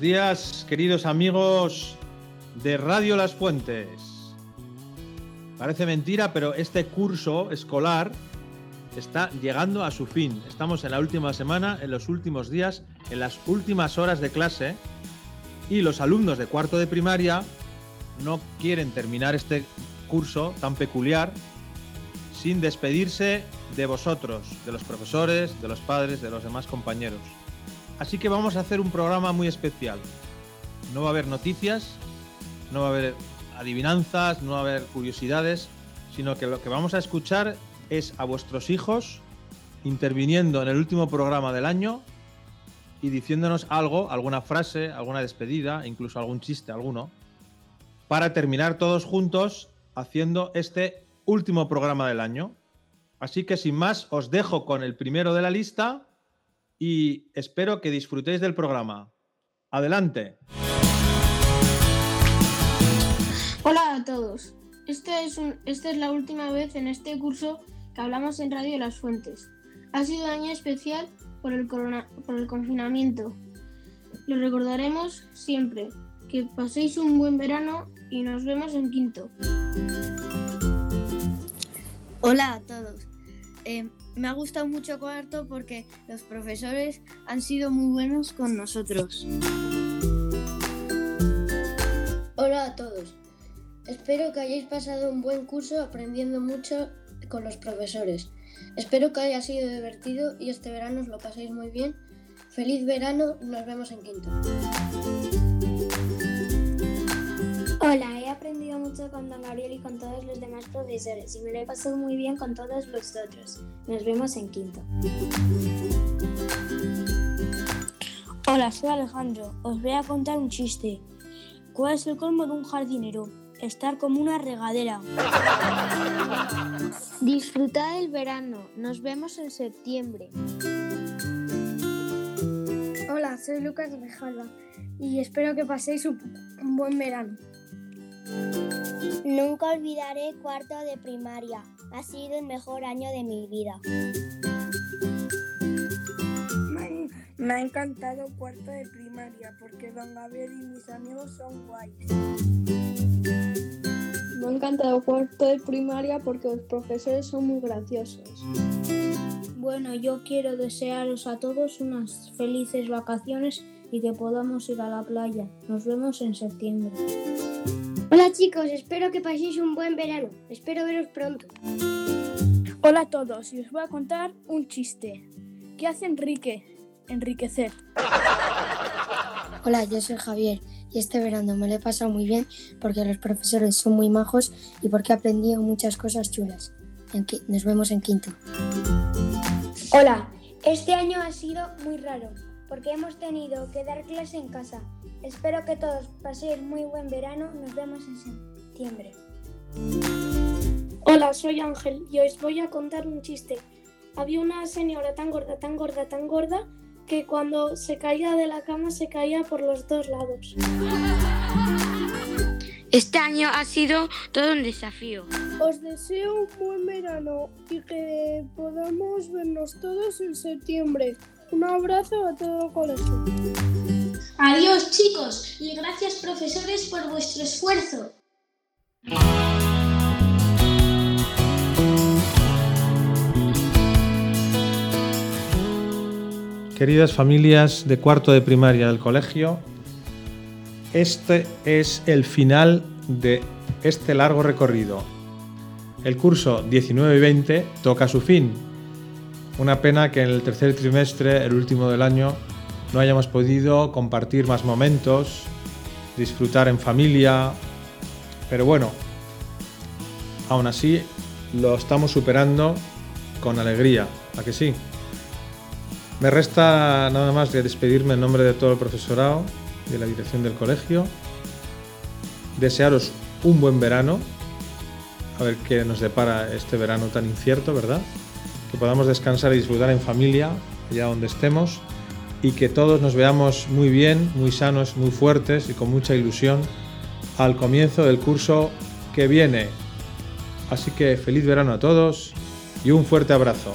días, queridos amigos de Radio Las Fuentes. Parece mentira, pero este curso escolar está llegando a su fin. Estamos en la última semana, en los últimos días, en las últimas horas de clase y los alumnos de cuarto de primaria no quieren terminar este curso tan peculiar sin despedirse de vosotros, de los profesores, de los padres, de los demás compañeros. Así que vamos a hacer un programa muy especial. No va a haber noticias, no va a haber adivinanzas, no va a haber curiosidades, sino que lo que vamos a escuchar es a vuestros hijos interviniendo en el último programa del año y diciéndonos algo, alguna frase, alguna despedida, incluso algún chiste, alguno, para terminar todos juntos haciendo este último programa del año. Así que sin más, os dejo con el primero de la lista y espero que disfrutéis del programa. Adelante. Hola a todos. Esta es, esta es la última vez en este curso que hablamos en Radio Las Fuentes. Ha sido un año especial por el, por el confinamiento. Lo recordaremos siempre. Que paséis un buen verano y nos vemos en quinto. Hola a todos. Eh, me ha gustado mucho cuarto porque los profesores han sido muy buenos con nosotros. Hola a todos. Espero que hayáis pasado un buen curso aprendiendo mucho con los profesores. Espero que haya sido divertido y este verano os lo paséis muy bien. Feliz verano, nos vemos en quinto. Hola, mucho con Don Gabriel y con todos los demás profesores y me lo he pasado muy bien con todos vosotros. Nos vemos en quinto. Hola, soy Alejandro. Os voy a contar un chiste. ¿Cuál es el colmo de un jardinero? Estar como una regadera. Disfrutad del verano. Nos vemos en septiembre. Hola, soy Lucas Rejalva y espero que paséis un buen verano. Nunca olvidaré cuarto de primaria. Ha sido el mejor año de mi vida. Me ha encantado cuarto de primaria porque Don Gabriel y mis amigos son guays. Me ha encantado cuarto de primaria porque los profesores son muy graciosos. Bueno, yo quiero desearos a todos unas felices vacaciones y que podamos ir a la playa. Nos vemos en septiembre. Hola chicos, espero que paséis un buen verano. Espero veros pronto. Hola a todos y os voy a contar un chiste. ¿Qué hace Enrique? Enriquecer. Hola, yo soy Javier y este verano me lo he pasado muy bien porque los profesores son muy majos y porque he aprendido muchas cosas chulas. Nos vemos en quinto. Hola, este año ha sido muy raro porque hemos tenido que dar clase en casa Espero que todos paséis muy buen verano. Nos vemos en septiembre. Hola, soy Ángel y os voy a contar un chiste. Había una señora tan gorda, tan gorda, tan gorda que cuando se caía de la cama se caía por los dos lados. Este año ha sido todo un desafío. Os deseo un buen verano y que podamos vernos todos en septiembre. Un abrazo a todo el colegio. Adiós chicos y gracias profesores por vuestro esfuerzo. Queridas familias de cuarto de primaria del colegio, este es el final de este largo recorrido. El curso 19-20 toca su fin. Una pena que en el tercer trimestre, el último del año, no hayamos podido compartir más momentos, disfrutar en familia, pero bueno, aún así lo estamos superando con alegría, ¿a que sí? Me resta nada más de despedirme en nombre de todo el profesorado y de la dirección del colegio, desearos un buen verano, a ver qué nos depara este verano tan incierto, ¿verdad? Que podamos descansar y disfrutar en familia, allá donde estemos y que todos nos veamos muy bien, muy sanos, muy fuertes y con mucha ilusión al comienzo del curso que viene. Así que feliz verano a todos y un fuerte abrazo.